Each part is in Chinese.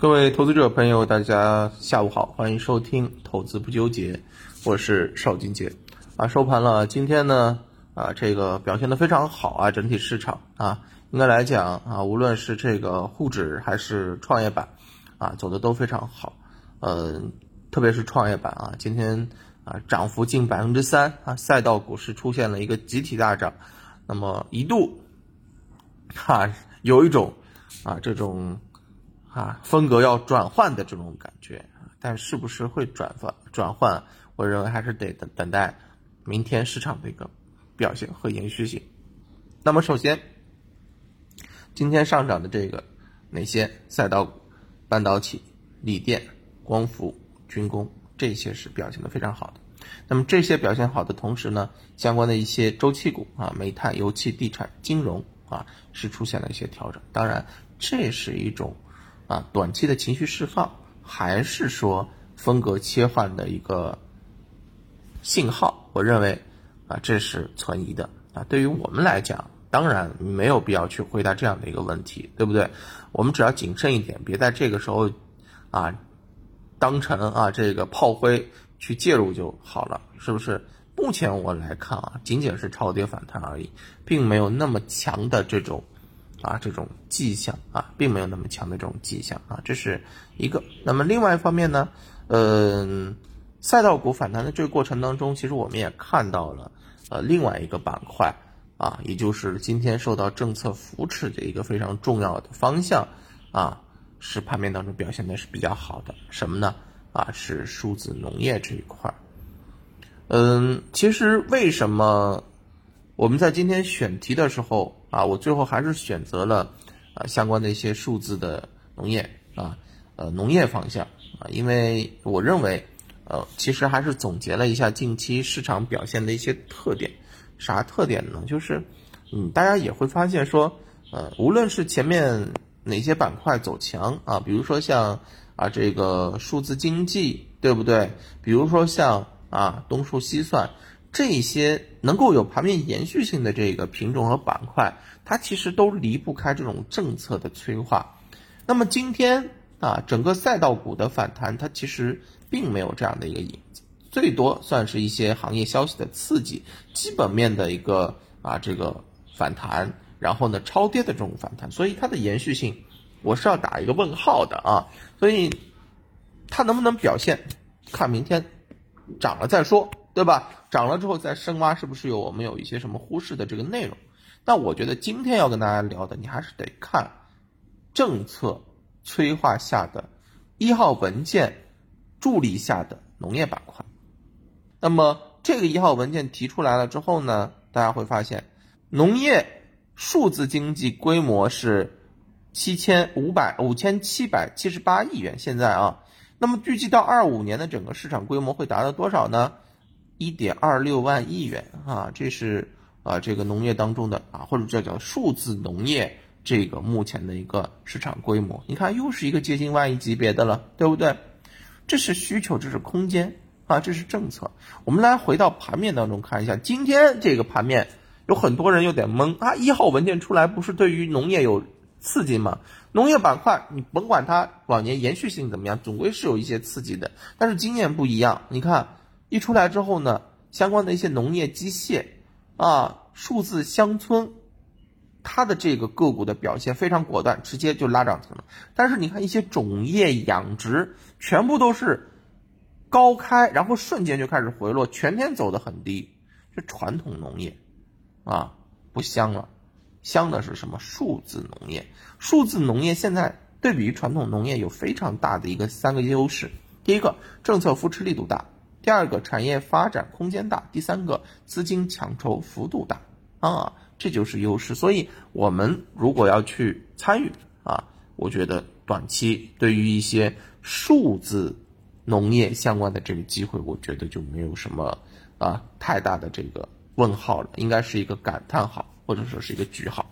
各位投资者朋友，大家下午好，欢迎收听投资不纠结，我是邵金杰。啊，收盘了，今天呢，啊，这个表现的非常好啊，整体市场啊，应该来讲啊，无论是这个沪指还是创业板，啊，走的都非常好。呃，特别是创业板啊，今天啊，涨幅近百分之三啊，赛道股市出现了一个集体大涨，那么一度，哈，有一种啊，这种。啊，风格要转换的这种感觉，但是不是会转换转换？我认为还是得等等待明天市场的一个表现和延续性。那么首先，今天上涨的这个哪些赛道股？半导体、锂电、光伏、军工这些是表现的非常好的。那么这些表现好的同时呢，相关的一些周期股啊，煤炭、油气、地产、金融啊，是出现了一些调整。当然，这是一种。啊，短期的情绪释放，还是说风格切换的一个信号？我认为啊，这是存疑的啊。对于我们来讲，当然没有必要去回答这样的一个问题，对不对？我们只要谨慎一点，别在这个时候啊，当成啊这个炮灰去介入就好了，是不是？目前我来看啊，仅仅是超跌反弹而已，并没有那么强的这种。啊，这种迹象啊，并没有那么强的这种迹象啊，这是一个。那么另外一方面呢，嗯，赛道股反弹的这个过程当中，其实我们也看到了，呃，另外一个板块啊，也就是今天受到政策扶持的一个非常重要的方向啊，是盘面当中表现的是比较好的。什么呢？啊，是数字农业这一块儿。嗯，其实为什么？我们在今天选题的时候啊，我最后还是选择了啊相关的一些数字的农业啊，呃农业方向啊，因为我认为，呃其实还是总结了一下近期市场表现的一些特点，啥特点呢？就是嗯大家也会发现说，呃无论是前面哪些板块走强啊，比如说像啊这个数字经济，对不对？比如说像啊东数西算。这些能够有盘面延续性的这个品种和板块，它其实都离不开这种政策的催化。那么今天啊，整个赛道股的反弹，它其实并没有这样的一个影子，最多算是一些行业消息的刺激，基本面的一个啊这个反弹，然后呢超跌的这种反弹，所以它的延续性，我是要打一个问号的啊。所以它能不能表现，看明天涨了再说。对吧？涨了之后再深挖，是不是有我们有一些什么忽视的这个内容？但我觉得今天要跟大家聊的，你还是得看政策催化下的一号文件助力下的农业板块。那么这个一号文件提出来了之后呢，大家会发现农业数字经济规模是七千五百五千七百七十八亿元。现在啊，那么预计到二五年的整个市场规模会达到多少呢？一点二六万亿元啊，这是啊这个农业当中的啊，或者叫叫数字农业这个目前的一个市场规模。你看，又是一个接近万亿级别的了，对不对？这是需求，这是空间啊，这是政策。我们来回到盘面当中看一下，今天这个盘面有很多人有点懵啊。一号文件出来不是对于农业有刺激吗？农业板块你甭管它往年延续性怎么样，总归是有一些刺激的。但是今年不一样，你看。一出来之后呢，相关的一些农业机械，啊，数字乡村，它的这个个股的表现非常果断，直接就拉涨停了。但是你看一些种业养殖，全部都是高开，然后瞬间就开始回落，全天走的很低。这传统农业，啊，不香了，香的是什么？数字农业。数字农业现在对比于传统农业有非常大的一个三个优势。第一个，政策扶持力度大。第二个产业发展空间大，第三个资金抢筹幅度大，啊，这就是优势。所以，我们如果要去参与啊，我觉得短期对于一些数字农业相关的这个机会，我觉得就没有什么啊太大的这个问号了，应该是一个感叹号，或者说是一个句号。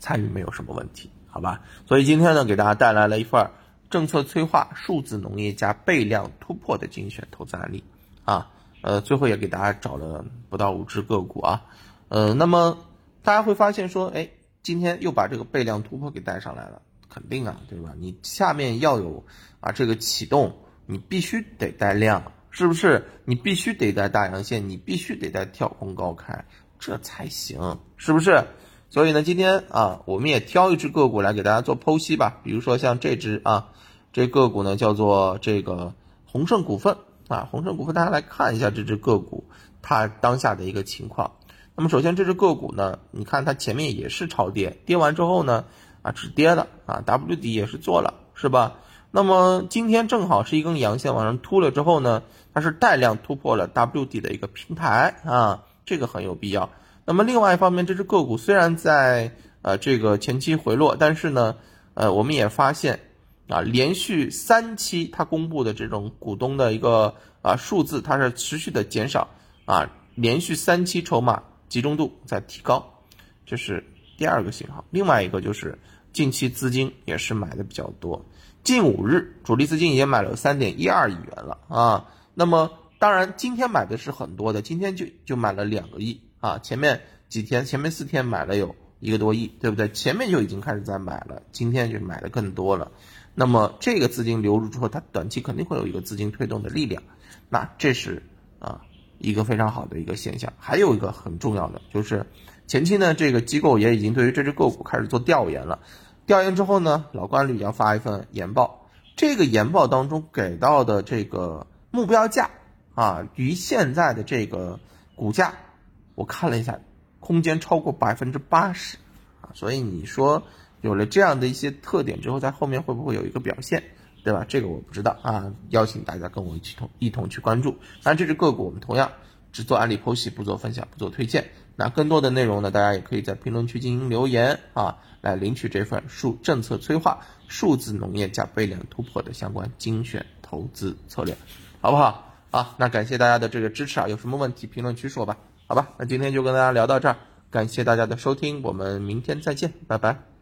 参与没有什么问题，好吧？所以今天呢，给大家带来了一份儿。政策催化数字农业加倍量突破的精选投资案例啊，呃，最后也给大家找了不到五只个股啊，呃，那么大家会发现说，哎，今天又把这个倍量突破给带上来了，肯定啊，对吧？你下面要有啊这个启动，你必须得带量，是不是？你必须得带大阳线，你必须得带跳空高开，这才行，是不是？所以呢，今天啊，我们也挑一只个股来给大家做剖析吧。比如说像这只啊，这个股呢叫做这个宏盛股份啊，宏盛股份，大家来看一下这只个股它当下的一个情况。那么首先这只个股呢，你看它前面也是超跌，跌完之后呢，啊止跌了啊，W 底也是做了，是吧？那么今天正好是一根阳线往上突了之后呢，它是带量突破了 W 底的一个平台啊，这个很有必要。那么另外一方面，这只个股虽然在呃这个前期回落，但是呢，呃我们也发现啊，连续三期它公布的这种股东的一个啊数字，它是持续的减少啊，连续三期筹码集中度在提高，这是第二个信号。另外一个就是近期资金也是买的比较多，近五日主力资金也买了三点一二亿元了啊。那么当然今天买的是很多的，今天就就买了两个亿。啊，前面几天，前面四天买了有一个多亿，对不对？前面就已经开始在买了，今天就买的更多了。那么这个资金流入之后，它短期肯定会有一个资金推动的力量，那这是啊一个非常好的一个现象。还有一个很重要的就是，前期呢这个机构也已经对于这只个股开始做调研了，调研之后呢，老关旅要发一份研报，这个研报当中给到的这个目标价啊，与现在的这个股价。我看了一下，空间超过百分之八十，啊，所以你说有了这样的一些特点之后，在后面会不会有一个表现，对吧？这个我不知道啊，邀请大家跟我一起同一同去关注。当然这只个股我们同样只做案例剖析，不做分享，不做推荐。那更多的内容呢，大家也可以在评论区进行留言啊，来领取这份数政策催化、数字农业加倍量突破的相关精选投资策略，好不好？啊，那感谢大家的这个支持啊，有什么问题评论区说吧。好吧，那今天就跟大家聊到这儿，感谢大家的收听，我们明天再见，拜拜。